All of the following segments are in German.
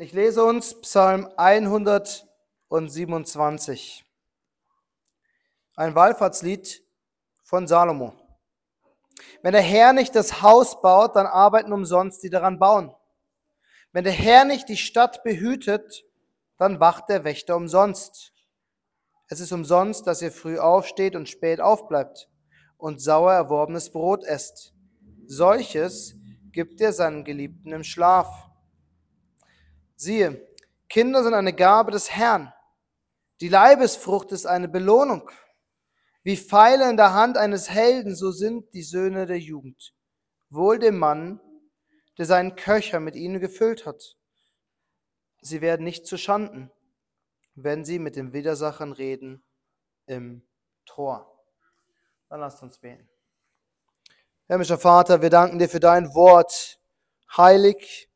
Ich lese uns Psalm 127, ein Wallfahrtslied von Salomo. Wenn der Herr nicht das Haus baut, dann arbeiten umsonst die daran bauen. Wenn der Herr nicht die Stadt behütet, dann wacht der Wächter umsonst. Es ist umsonst, dass ihr früh aufsteht und spät aufbleibt und sauer erworbenes Brot esst. Solches gibt er seinen Geliebten im Schlaf. Siehe, Kinder sind eine Gabe des Herrn. Die Leibesfrucht ist eine Belohnung. Wie Pfeile in der Hand eines Helden, so sind die Söhne der Jugend. Wohl dem Mann, der seinen Köcher mit ihnen gefüllt hat. Sie werden nicht zu Schanden, wenn sie mit den Widersachern reden im Tor. Dann lasst uns beten. Himmlischer Vater, wir danken dir für dein Wort, heilig,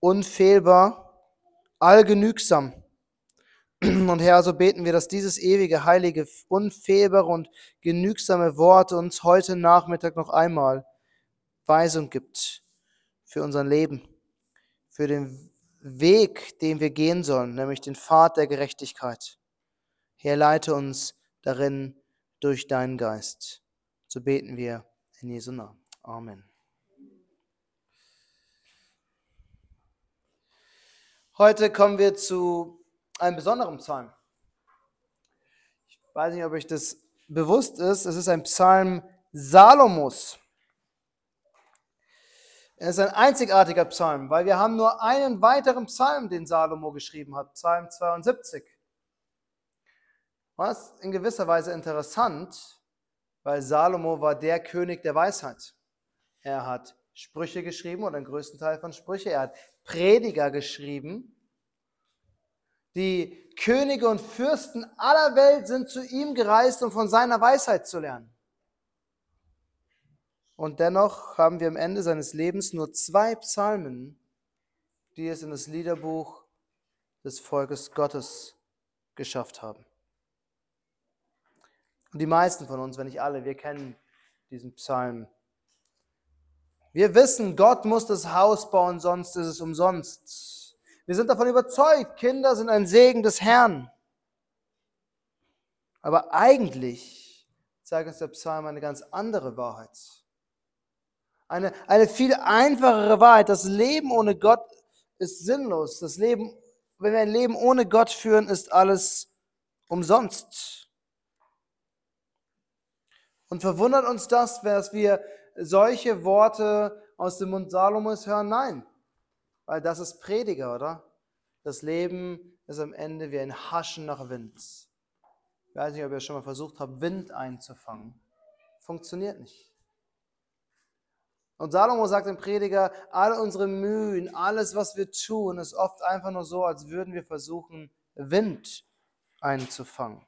unfehlbar, allgenügsam. Und Herr, so beten wir, dass dieses ewige, heilige, unfehlbare und genügsame Wort uns heute Nachmittag noch einmal Weisung gibt für unser Leben, für den Weg, den wir gehen sollen, nämlich den Pfad der Gerechtigkeit. Herr, leite uns darin durch deinen Geist. So beten wir in Jesu Namen. Amen. Heute kommen wir zu einem besonderen Psalm. Ich weiß nicht, ob euch das bewusst ist. Es ist ein Psalm Salomos. Es ist ein einzigartiger Psalm, weil wir haben nur einen weiteren Psalm, den Salomo geschrieben hat, Psalm 72. Was in gewisser Weise interessant, weil Salomo war der König der Weisheit. Er hat Sprüche geschrieben oder den größten Teil von Sprüche. Er hat Prediger geschrieben. Die Könige und Fürsten aller Welt sind zu ihm gereist, um von seiner Weisheit zu lernen. Und dennoch haben wir am Ende seines Lebens nur zwei Psalmen, die es in das Liederbuch des Volkes Gottes geschafft haben. Und die meisten von uns, wenn nicht alle, wir kennen diesen Psalm. Wir wissen, Gott muss das Haus bauen, sonst ist es umsonst. Wir sind davon überzeugt, Kinder sind ein Segen des Herrn. Aber eigentlich zeigt uns der Psalm eine ganz andere Wahrheit. Eine, eine viel einfachere Wahrheit. Das Leben ohne Gott ist sinnlos. Das Leben, wenn wir ein Leben ohne Gott führen, ist alles umsonst. Und verwundert uns das, dass wir solche Worte aus dem Mund Salomos hören? Nein, weil das ist Prediger, oder? Das Leben ist am Ende wie ein Haschen nach Wind. Ich weiß nicht, ob ihr schon mal versucht habt, Wind einzufangen. Funktioniert nicht. Und Salomo sagt im Prediger, all unsere Mühen, alles, was wir tun, ist oft einfach nur so, als würden wir versuchen, Wind einzufangen.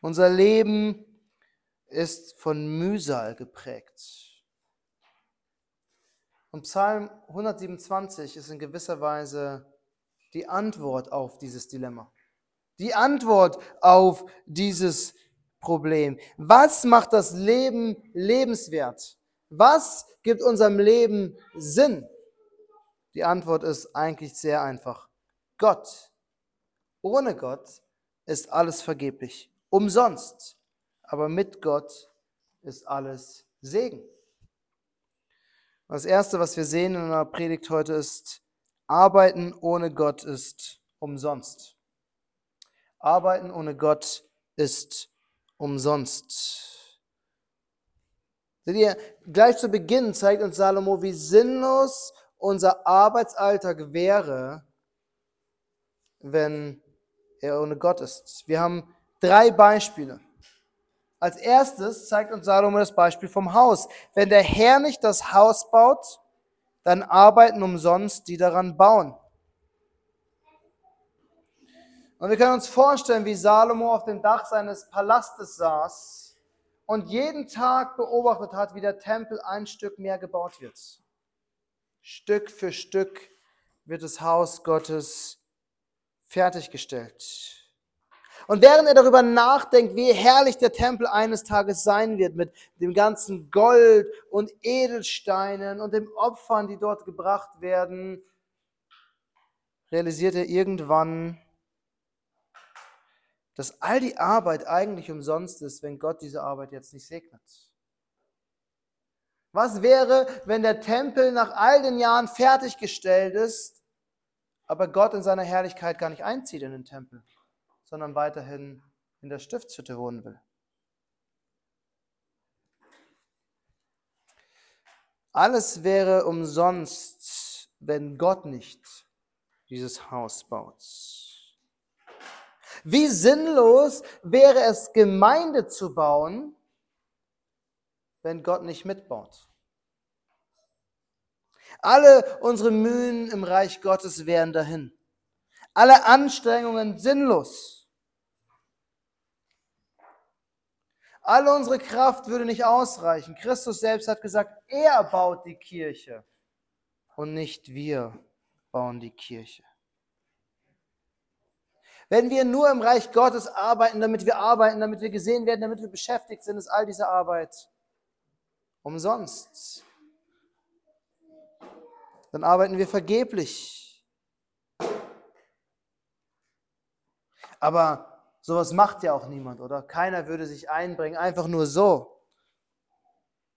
Unser Leben ist von Mühsal geprägt. Und Psalm 127 ist in gewisser Weise die Antwort auf dieses Dilemma. Die Antwort auf dieses Problem. Was macht das Leben lebenswert? Was gibt unserem Leben Sinn? Die Antwort ist eigentlich sehr einfach. Gott. Ohne Gott ist alles vergeblich, umsonst. Aber mit Gott ist alles Segen. Das Erste, was wir sehen in einer Predigt heute ist, Arbeiten ohne Gott ist umsonst. Arbeiten ohne Gott ist umsonst. Seht ihr, gleich zu Beginn zeigt uns Salomo, wie sinnlos unser Arbeitsalltag wäre, wenn er ohne Gott ist. Wir haben drei Beispiele. Als erstes zeigt uns Salomo das Beispiel vom Haus. Wenn der Herr nicht das Haus baut, dann arbeiten umsonst die daran bauen. Und wir können uns vorstellen, wie Salomo auf dem Dach seines Palastes saß und jeden Tag beobachtet hat, wie der Tempel ein Stück mehr gebaut wird. Stück für Stück wird das Haus Gottes fertiggestellt. Und während er darüber nachdenkt, wie herrlich der Tempel eines Tages sein wird, mit dem ganzen Gold und Edelsteinen und den Opfern, die dort gebracht werden, realisiert er irgendwann, dass all die Arbeit eigentlich umsonst ist, wenn Gott diese Arbeit jetzt nicht segnet. Was wäre, wenn der Tempel nach all den Jahren fertiggestellt ist, aber Gott in seiner Herrlichkeit gar nicht einzieht in den Tempel, sondern weiterhin in der Stiftshütte wohnen will? Alles wäre umsonst, wenn Gott nicht dieses Haus baut. Wie sinnlos wäre es, Gemeinde zu bauen, wenn Gott nicht mitbaut. Alle unsere Mühen im Reich Gottes wären dahin. Alle Anstrengungen sinnlos. Alle unsere Kraft würde nicht ausreichen. Christus selbst hat gesagt, er baut die Kirche und nicht wir bauen die Kirche. Wenn wir nur im Reich Gottes arbeiten, damit wir arbeiten, damit wir gesehen werden, damit wir beschäftigt sind, ist all diese Arbeit umsonst. Dann arbeiten wir vergeblich. Aber sowas macht ja auch niemand, oder? Keiner würde sich einbringen, einfach nur so.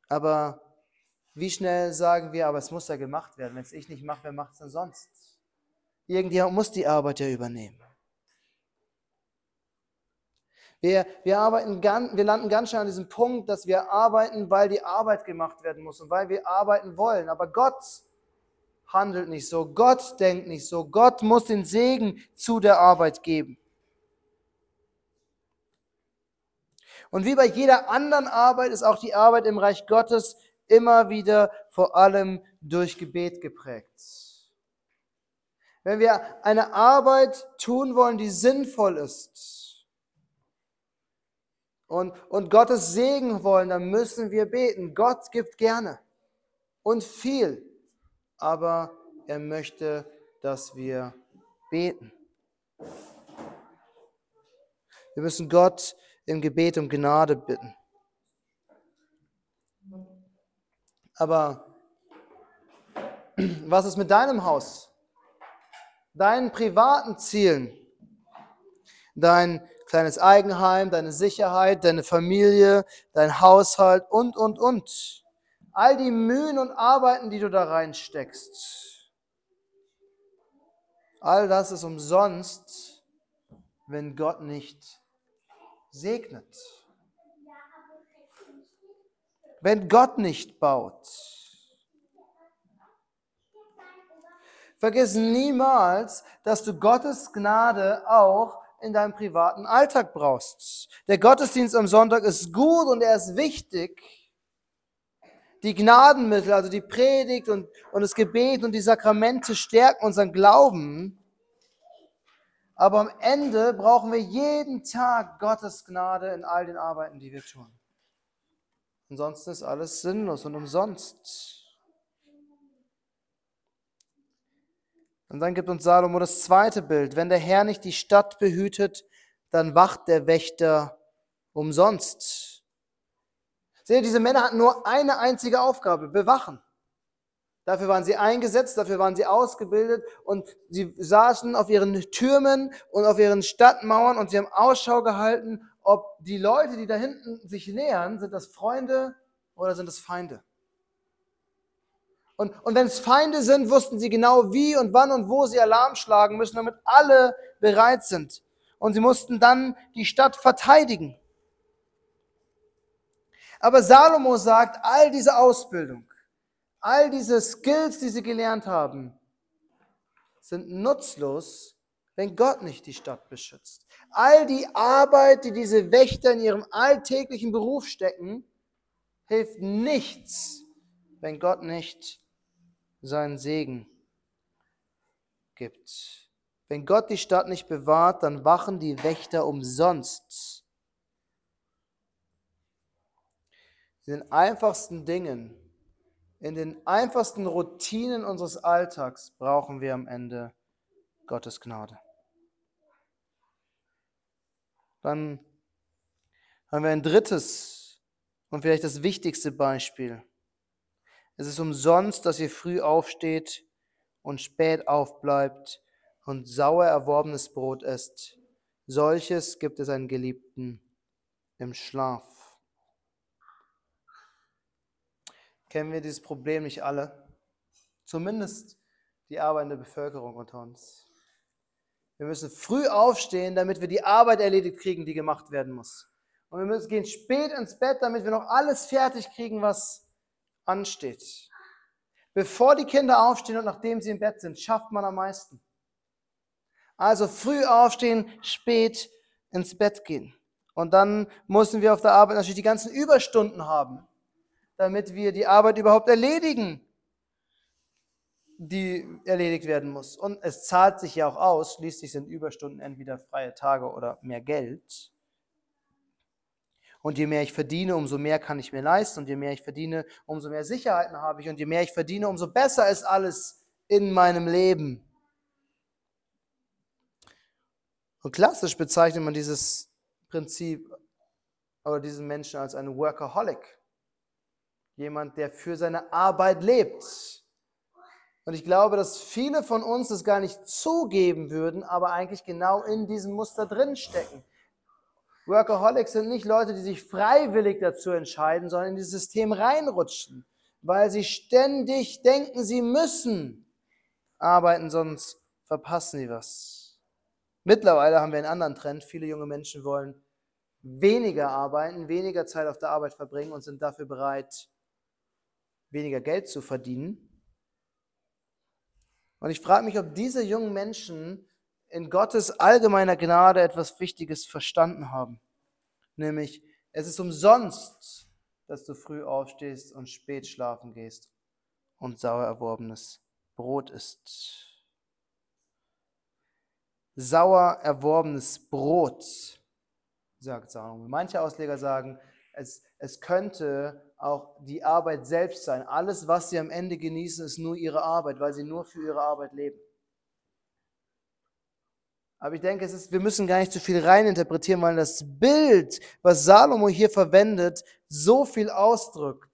Aber wie schnell sagen wir, aber es muss ja gemacht werden. Wenn es ich nicht mache, wer macht es denn sonst? Irgendjemand muss die Arbeit ja übernehmen. Wir, wir, arbeiten ganz, wir landen ganz schnell an diesem Punkt, dass wir arbeiten, weil die Arbeit gemacht werden muss und weil wir arbeiten wollen. Aber Gott handelt nicht so, Gott denkt nicht so, Gott muss den Segen zu der Arbeit geben. Und wie bei jeder anderen Arbeit ist auch die Arbeit im Reich Gottes immer wieder vor allem durch Gebet geprägt. Wenn wir eine Arbeit tun wollen, die sinnvoll ist, und, und Gottes Segen wollen, dann müssen wir beten. Gott gibt gerne und viel, aber er möchte, dass wir beten. Wir müssen Gott im Gebet um Gnade bitten. Aber was ist mit deinem Haus? Deinen privaten Zielen? Dein kleines Eigenheim, deine Sicherheit, deine Familie, dein Haushalt und, und, und. All die Mühen und Arbeiten, die du da reinsteckst. All das ist umsonst, wenn Gott nicht segnet. Wenn Gott nicht baut. Vergiss niemals, dass du Gottes Gnade auch in deinem privaten Alltag brauchst. Der Gottesdienst am Sonntag ist gut und er ist wichtig. Die Gnadenmittel, also die Predigt und, und das Gebet und die Sakramente stärken unseren Glauben. Aber am Ende brauchen wir jeden Tag Gottes Gnade in all den Arbeiten, die wir tun. Ansonsten ist alles sinnlos und umsonst. Und dann gibt uns Salomo das zweite Bild. Wenn der Herr nicht die Stadt behütet, dann wacht der Wächter umsonst. Seht ihr, diese Männer hatten nur eine einzige Aufgabe, bewachen. Dafür waren sie eingesetzt, dafür waren sie ausgebildet und sie saßen auf ihren Türmen und auf ihren Stadtmauern und sie haben Ausschau gehalten, ob die Leute, die da hinten sich nähern, sind das Freunde oder sind das Feinde. Und, und wenn es Feinde sind, wussten sie genau, wie und wann und wo sie Alarm schlagen müssen, damit alle bereit sind. Und sie mussten dann die Stadt verteidigen. Aber Salomo sagt, all diese Ausbildung, all diese Skills, die sie gelernt haben, sind nutzlos, wenn Gott nicht die Stadt beschützt. All die Arbeit, die diese Wächter in ihrem alltäglichen Beruf stecken, hilft nichts, wenn Gott nicht seinen Segen gibt. Wenn Gott die Stadt nicht bewahrt, dann wachen die Wächter umsonst. In den einfachsten Dingen, in den einfachsten Routinen unseres Alltags brauchen wir am Ende Gottes Gnade. Dann haben wir ein drittes und vielleicht das wichtigste Beispiel. Es ist umsonst, dass ihr früh aufsteht und spät aufbleibt und sauer erworbenes Brot esst. Solches gibt es einen Geliebten im Schlaf. Kennen wir dieses Problem nicht alle? Zumindest die arbeitende Bevölkerung unter uns. Wir müssen früh aufstehen, damit wir die Arbeit erledigt kriegen, die gemacht werden muss. Und wir müssen gehen spät ins Bett, damit wir noch alles fertig kriegen, was ansteht. Bevor die Kinder aufstehen und nachdem sie im Bett sind, schafft man am meisten. Also früh aufstehen, spät ins Bett gehen. Und dann müssen wir auf der Arbeit natürlich die ganzen Überstunden haben, damit wir die Arbeit überhaupt erledigen die erledigt werden muss. Und es zahlt sich ja auch aus, schließlich sind Überstunden entweder freie Tage oder mehr Geld. Und je mehr ich verdiene, umso mehr kann ich mir leisten. Und je mehr ich verdiene, umso mehr Sicherheiten habe ich. Und je mehr ich verdiene, umso besser ist alles in meinem Leben. Und klassisch bezeichnet man dieses Prinzip oder diesen Menschen als einen Workaholic. Jemand, der für seine Arbeit lebt. Und ich glaube, dass viele von uns das gar nicht zugeben würden, aber eigentlich genau in diesem Muster drinstecken. Workaholics sind nicht Leute, die sich freiwillig dazu entscheiden, sondern in dieses System reinrutschen, weil sie ständig denken, sie müssen arbeiten, sonst verpassen sie was. Mittlerweile haben wir einen anderen Trend. Viele junge Menschen wollen weniger arbeiten, weniger Zeit auf der Arbeit verbringen und sind dafür bereit, weniger Geld zu verdienen. Und ich frage mich, ob diese jungen Menschen in Gottes allgemeiner Gnade etwas Wichtiges verstanden haben. Nämlich, es ist umsonst, dass du früh aufstehst und spät schlafen gehst und sauer erworbenes Brot isst. Sauer erworbenes Brot, sagt Salomo. Manche Ausleger sagen, es, es könnte auch die Arbeit selbst sein. Alles, was sie am Ende genießen, ist nur ihre Arbeit, weil sie nur für ihre Arbeit leben. Aber ich denke, es ist, wir müssen gar nicht zu viel reininterpretieren, weil das Bild, was Salomo hier verwendet, so viel ausdrückt.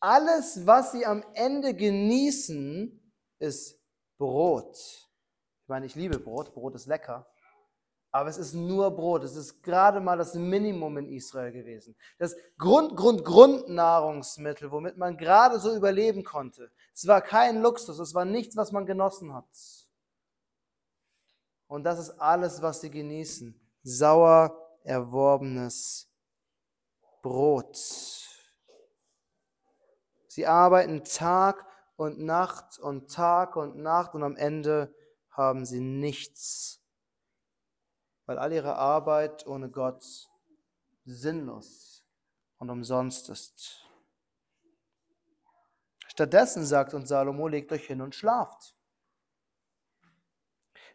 Alles, was sie am Ende genießen, ist Brot. Ich meine, ich liebe Brot, Brot ist lecker. Aber es ist nur Brot. Es ist gerade mal das Minimum in Israel gewesen. Das Grund, Grund, Grundnahrungsmittel, womit man gerade so überleben konnte. Es war kein Luxus. Es war nichts, was man genossen hat. Und das ist alles, was sie genießen. Sauer erworbenes Brot. Sie arbeiten Tag und Nacht und Tag und Nacht und am Ende haben sie nichts weil all ihre Arbeit ohne Gott sinnlos und umsonst ist. Stattdessen sagt uns Salomo, legt euch hin und schlaft.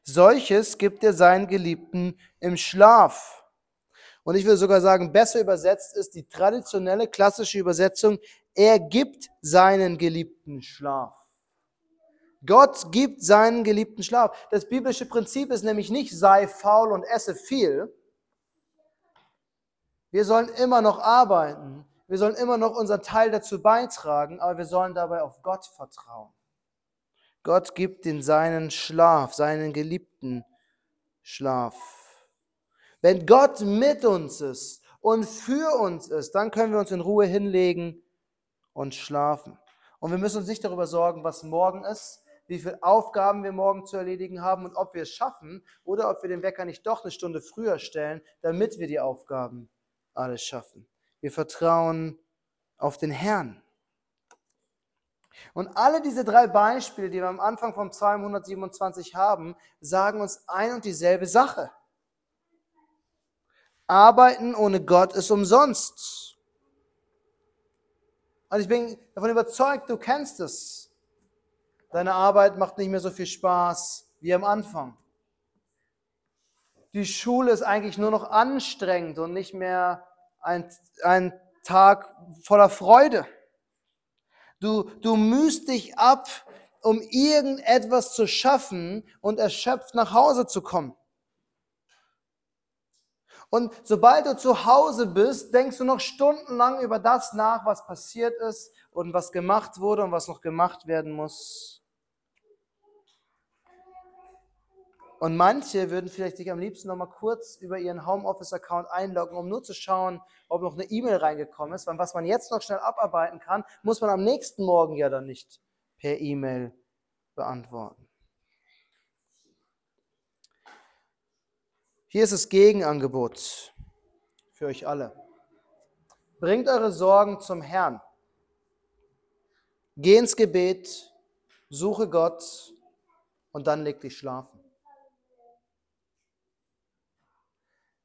Solches gibt er seinen Geliebten im Schlaf. Und ich würde sogar sagen, besser übersetzt ist die traditionelle klassische Übersetzung, er gibt seinen Geliebten Schlaf. Gott gibt seinen geliebten Schlaf. Das biblische Prinzip ist nämlich nicht, sei faul und esse viel. Wir sollen immer noch arbeiten. Wir sollen immer noch unseren Teil dazu beitragen, aber wir sollen dabei auf Gott vertrauen. Gott gibt in seinen Schlaf, seinen geliebten Schlaf. Wenn Gott mit uns ist und für uns ist, dann können wir uns in Ruhe hinlegen und schlafen. Und wir müssen uns nicht darüber sorgen, was morgen ist, wie viele Aufgaben wir morgen zu erledigen haben und ob wir es schaffen oder ob wir den Wecker nicht doch eine Stunde früher stellen, damit wir die Aufgaben alles schaffen. Wir vertrauen auf den Herrn. Und alle diese drei Beispiele, die wir am Anfang vom Psalm 127 haben, sagen uns ein und dieselbe Sache. Arbeiten ohne Gott ist umsonst. Und ich bin davon überzeugt, du kennst es. Deine Arbeit macht nicht mehr so viel Spaß wie am Anfang. Die Schule ist eigentlich nur noch anstrengend und nicht mehr ein, ein Tag voller Freude. Du, du mühst dich ab, um irgendetwas zu schaffen und erschöpft nach Hause zu kommen. Und sobald du zu Hause bist, denkst du noch stundenlang über das nach, was passiert ist und was gemacht wurde und was noch gemacht werden muss. Und manche würden vielleicht sich am liebsten noch mal kurz über ihren Homeoffice-Account einloggen, um nur zu schauen, ob noch eine E-Mail reingekommen ist. Weil was man jetzt noch schnell abarbeiten kann, muss man am nächsten Morgen ja dann nicht per E-Mail beantworten. Hier ist das Gegenangebot für euch alle. Bringt eure Sorgen zum Herrn. Geh ins Gebet, suche Gott und dann leg dich schlafen.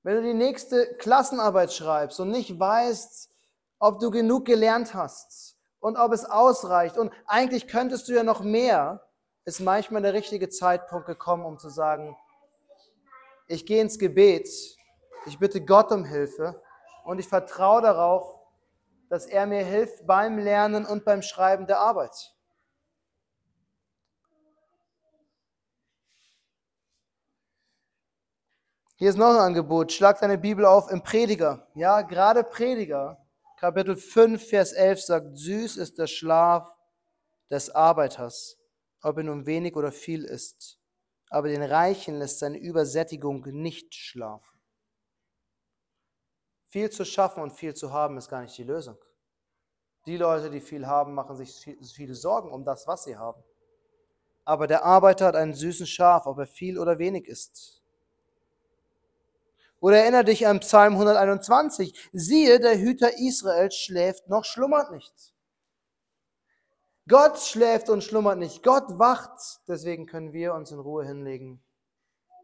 Wenn du die nächste Klassenarbeit schreibst und nicht weißt, ob du genug gelernt hast und ob es ausreicht und eigentlich könntest du ja noch mehr, ist manchmal der richtige Zeitpunkt gekommen, um zu sagen, ich gehe ins Gebet, ich bitte Gott um Hilfe und ich vertraue darauf, dass er mir hilft beim Lernen und beim Schreiben der Arbeit. Hier ist noch ein Angebot. Schlag deine Bibel auf im Prediger. Ja, gerade Prediger. Kapitel 5, Vers 11 sagt, süß ist der Schlaf des Arbeiters, ob er nun wenig oder viel ist. Aber den Reichen lässt seine Übersättigung nicht schlafen. Viel zu schaffen und viel zu haben ist gar nicht die Lösung. Die Leute, die viel haben, machen sich viele Sorgen um das, was sie haben. Aber der Arbeiter hat einen süßen Schaf, ob er viel oder wenig ist. Oder erinnere dich an Psalm 121. Siehe, der Hüter Israels schläft noch schlummert nicht. Gott schläft und schlummert nicht. Gott wacht. Deswegen können wir uns in Ruhe hinlegen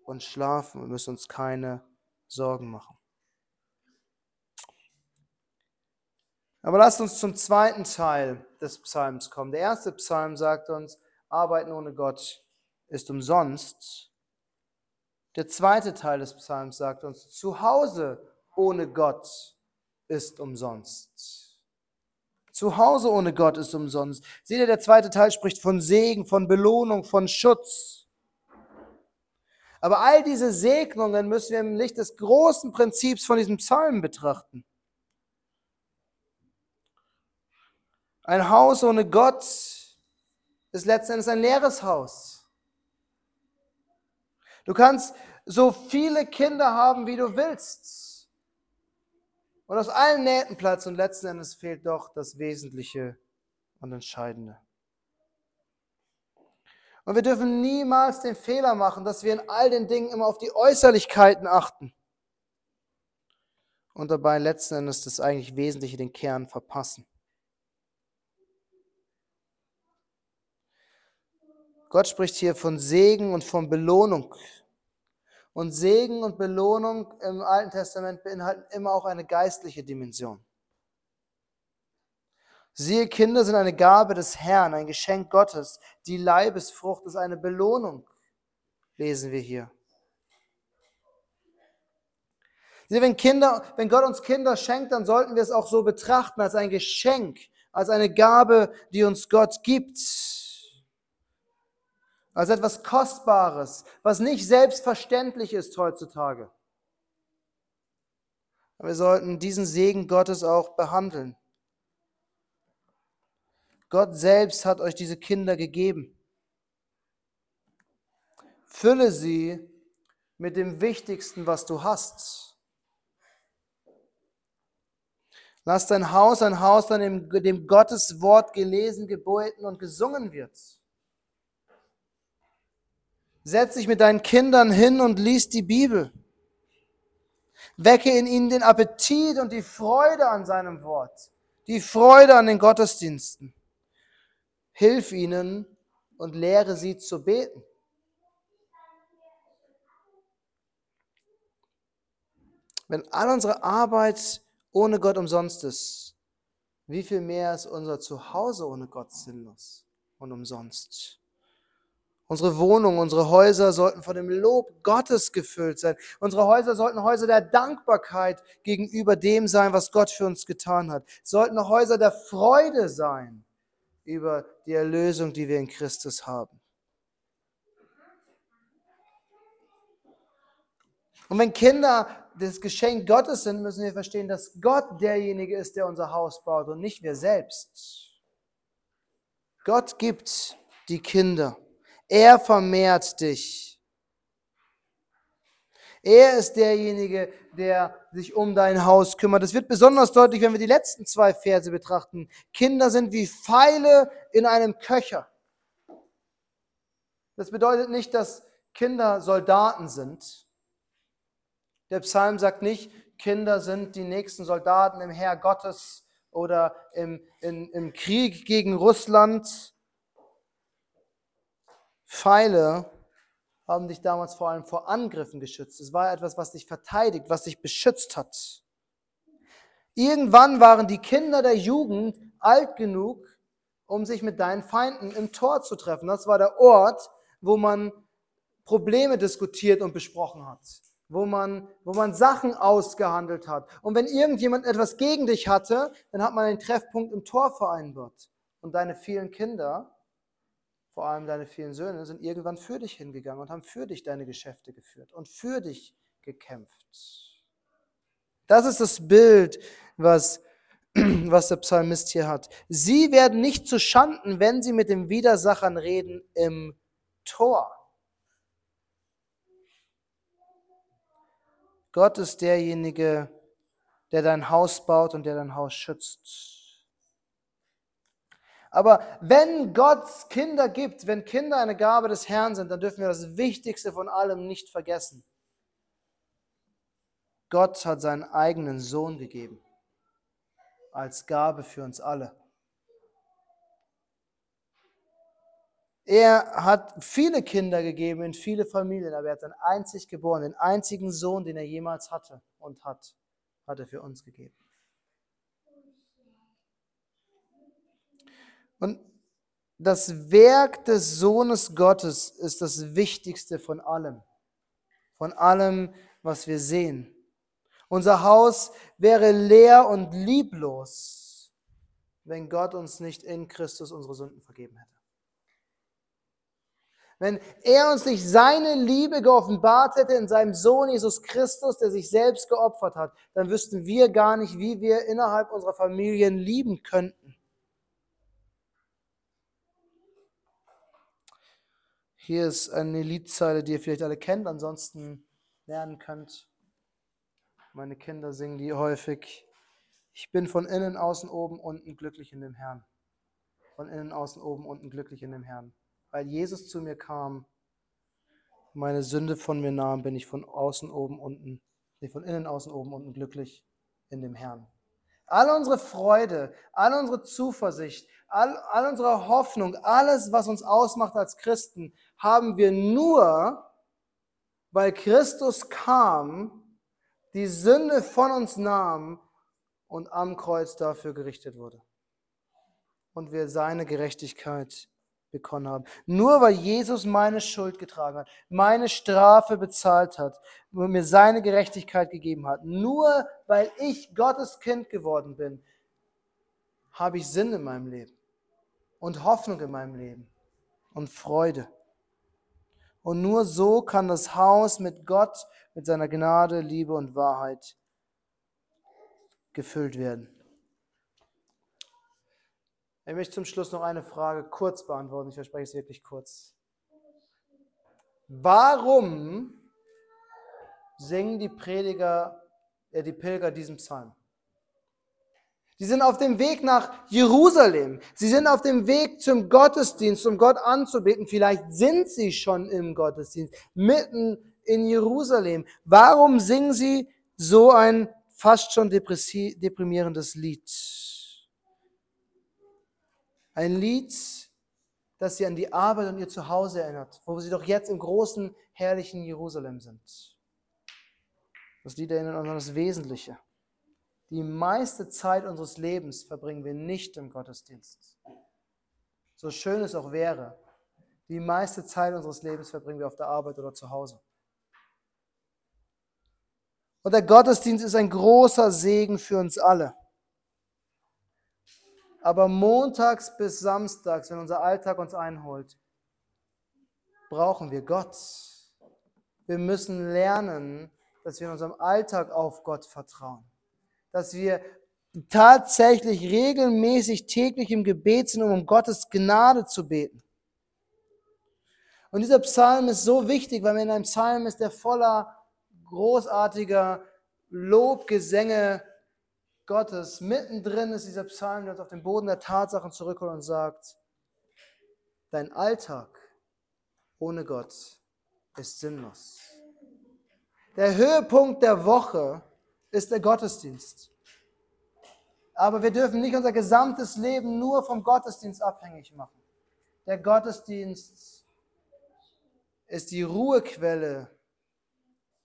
und schlafen und müssen uns keine Sorgen machen. Aber lasst uns zum zweiten Teil des Psalms kommen. Der erste Psalm sagt uns, Arbeiten ohne Gott ist umsonst. Der zweite Teil des Psalms sagt uns, zu Hause ohne Gott ist umsonst. Zu Hause ohne Gott ist umsonst. Seht ihr, der zweite Teil spricht von Segen, von Belohnung, von Schutz. Aber all diese Segnungen müssen wir im Licht des großen Prinzips von diesem Psalm betrachten. Ein Haus ohne Gott ist letzten Endes ein leeres Haus. Du kannst so viele Kinder haben, wie du willst. Und aus allen Nähten Platz und letzten Endes fehlt doch das Wesentliche und Entscheidende. Und wir dürfen niemals den Fehler machen, dass wir in all den Dingen immer auf die Äußerlichkeiten achten und dabei letzten Endes das eigentlich Wesentliche, den Kern verpassen. Gott spricht hier von Segen und von Belohnung. Und Segen und Belohnung im Alten Testament beinhalten immer auch eine geistliche Dimension. Siehe, Kinder sind eine Gabe des Herrn, ein Geschenk Gottes. Die Leibesfrucht ist eine Belohnung, lesen wir hier. Siehe, wenn, Kinder, wenn Gott uns Kinder schenkt, dann sollten wir es auch so betrachten, als ein Geschenk, als eine Gabe, die uns Gott gibt als etwas Kostbares, was nicht selbstverständlich ist heutzutage. Wir sollten diesen Segen Gottes auch behandeln. Gott selbst hat euch diese Kinder gegeben. Fülle sie mit dem Wichtigsten, was du hast. Lass dein Haus ein Haus sein, in dem Gottes Wort gelesen, geboten und gesungen wird. Setz dich mit deinen Kindern hin und lies die Bibel. Wecke in ihnen den Appetit und die Freude an seinem Wort, die Freude an den Gottesdiensten. Hilf ihnen und lehre sie zu beten. Wenn all unsere Arbeit ohne Gott umsonst ist, wie viel mehr ist unser Zuhause ohne Gott sinnlos und umsonst? Unsere Wohnungen, unsere Häuser sollten von dem Lob Gottes gefüllt sein. Unsere Häuser sollten Häuser der Dankbarkeit gegenüber dem sein, was Gott für uns getan hat. Sollten Häuser der Freude sein über die Erlösung, die wir in Christus haben. Und wenn Kinder das Geschenk Gottes sind, müssen wir verstehen, dass Gott derjenige ist, der unser Haus baut und nicht wir selbst. Gott gibt die Kinder. Er vermehrt dich. Er ist derjenige, der sich um dein Haus kümmert. Das wird besonders deutlich, wenn wir die letzten zwei Verse betrachten. Kinder sind wie Pfeile in einem Köcher. Das bedeutet nicht, dass Kinder Soldaten sind. Der Psalm sagt nicht, Kinder sind die nächsten Soldaten im Heer Gottes oder im, in, im Krieg gegen Russland. Pfeile haben dich damals vor allem vor Angriffen geschützt. Es war etwas, was dich verteidigt, was dich beschützt hat. Irgendwann waren die Kinder der Jugend alt genug, um sich mit deinen Feinden im Tor zu treffen. Das war der Ort, wo man Probleme diskutiert und besprochen hat, wo man, wo man Sachen ausgehandelt hat. Und wenn irgendjemand etwas gegen dich hatte, dann hat man einen Treffpunkt im Tor vereinbart. Und deine vielen Kinder, vor allem deine vielen Söhne, sind irgendwann für dich hingegangen und haben für dich deine Geschäfte geführt und für dich gekämpft. Das ist das Bild, was, was der Psalmist hier hat. Sie werden nicht zu Schanden, wenn sie mit den Widersachern reden im Tor. Gott ist derjenige, der dein Haus baut und der dein Haus schützt. Aber wenn Gott Kinder gibt, wenn Kinder eine Gabe des Herrn sind, dann dürfen wir das Wichtigste von allem nicht vergessen. Gott hat seinen eigenen Sohn gegeben als Gabe für uns alle. Er hat viele Kinder gegeben in viele Familien, aber er hat seinen einzig geborenen, den einzigen Sohn, den er jemals hatte und hat, hat er für uns gegeben. Und das Werk des Sohnes Gottes ist das Wichtigste von allem, von allem, was wir sehen. Unser Haus wäre leer und lieblos, wenn Gott uns nicht in Christus unsere Sünden vergeben hätte. Wenn er uns nicht seine Liebe geoffenbart hätte in seinem Sohn Jesus Christus, der sich selbst geopfert hat, dann wüssten wir gar nicht, wie wir innerhalb unserer Familien lieben könnten. Hier ist eine Liedzeile, die ihr vielleicht alle kennt, ansonsten lernen könnt. Meine Kinder singen die häufig. Ich bin von innen, außen, oben, unten glücklich in dem Herrn. Von innen, außen, oben, unten glücklich in dem Herrn weil Jesus zu mir kam, meine Sünde von mir nahm, bin ich von außen, oben, unten, nee, von innen, außen, oben, unten glücklich in dem Herrn. All unsere Freude, all unsere Zuversicht, all, all unsere Hoffnung, alles, was uns ausmacht als Christen, haben wir nur, weil Christus kam, die Sünde von uns nahm und am Kreuz dafür gerichtet wurde. Und wir seine Gerechtigkeit bekommen haben. Nur weil Jesus meine Schuld getragen hat, meine Strafe bezahlt hat und mir seine Gerechtigkeit gegeben hat. Nur weil ich Gottes Kind geworden bin, habe ich Sinn in meinem Leben und Hoffnung in meinem Leben und Freude. Und nur so kann das Haus mit Gott, mit seiner Gnade, Liebe und Wahrheit gefüllt werden. Ich möchte zum Schluss noch eine Frage kurz beantworten. Ich verspreche es wirklich kurz. Warum singen die Prediger, äh, die Pilger diesen Psalm? Sie sind auf dem Weg nach Jerusalem. Sie sind auf dem Weg zum Gottesdienst, um Gott anzubeten. Vielleicht sind sie schon im Gottesdienst, mitten in Jerusalem. Warum singen sie so ein fast schon deprimierendes Lied? Ein Lied, das sie an die Arbeit und ihr Zuhause erinnert, wo sie doch jetzt im großen, herrlichen Jerusalem sind. Das Lied erinnert uns an das Wesentliche. Die meiste Zeit unseres Lebens verbringen wir nicht im Gottesdienst. So schön es auch wäre, die meiste Zeit unseres Lebens verbringen wir auf der Arbeit oder zu Hause. Und der Gottesdienst ist ein großer Segen für uns alle. Aber montags bis samstags, wenn unser Alltag uns einholt, brauchen wir Gott. Wir müssen lernen, dass wir in unserem Alltag auf Gott vertrauen. Dass wir tatsächlich regelmäßig täglich im Gebet sind, um um Gottes Gnade zu beten. Und dieser Psalm ist so wichtig, weil wir in einem Psalm ist, der voller großartiger Lobgesänge Gottes. Mittendrin ist dieser Psalm, der uns auf den Boden der Tatsachen zurückholt und sagt, dein Alltag ohne Gott ist sinnlos. Der Höhepunkt der Woche ist der Gottesdienst. Aber wir dürfen nicht unser gesamtes Leben nur vom Gottesdienst abhängig machen. Der Gottesdienst ist die Ruhequelle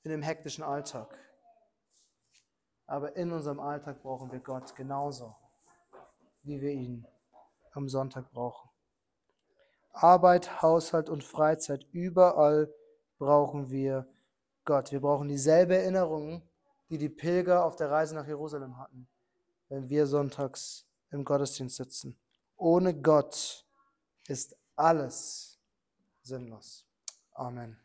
in dem hektischen Alltag. Aber in unserem Alltag brauchen wir Gott genauso, wie wir ihn am Sonntag brauchen. Arbeit, Haushalt und Freizeit, überall brauchen wir Gott. Wir brauchen dieselbe Erinnerung, die die Pilger auf der Reise nach Jerusalem hatten wenn wir sonntags im Gottesdienst sitzen. Ohne Gott ist alles sinnlos. Amen.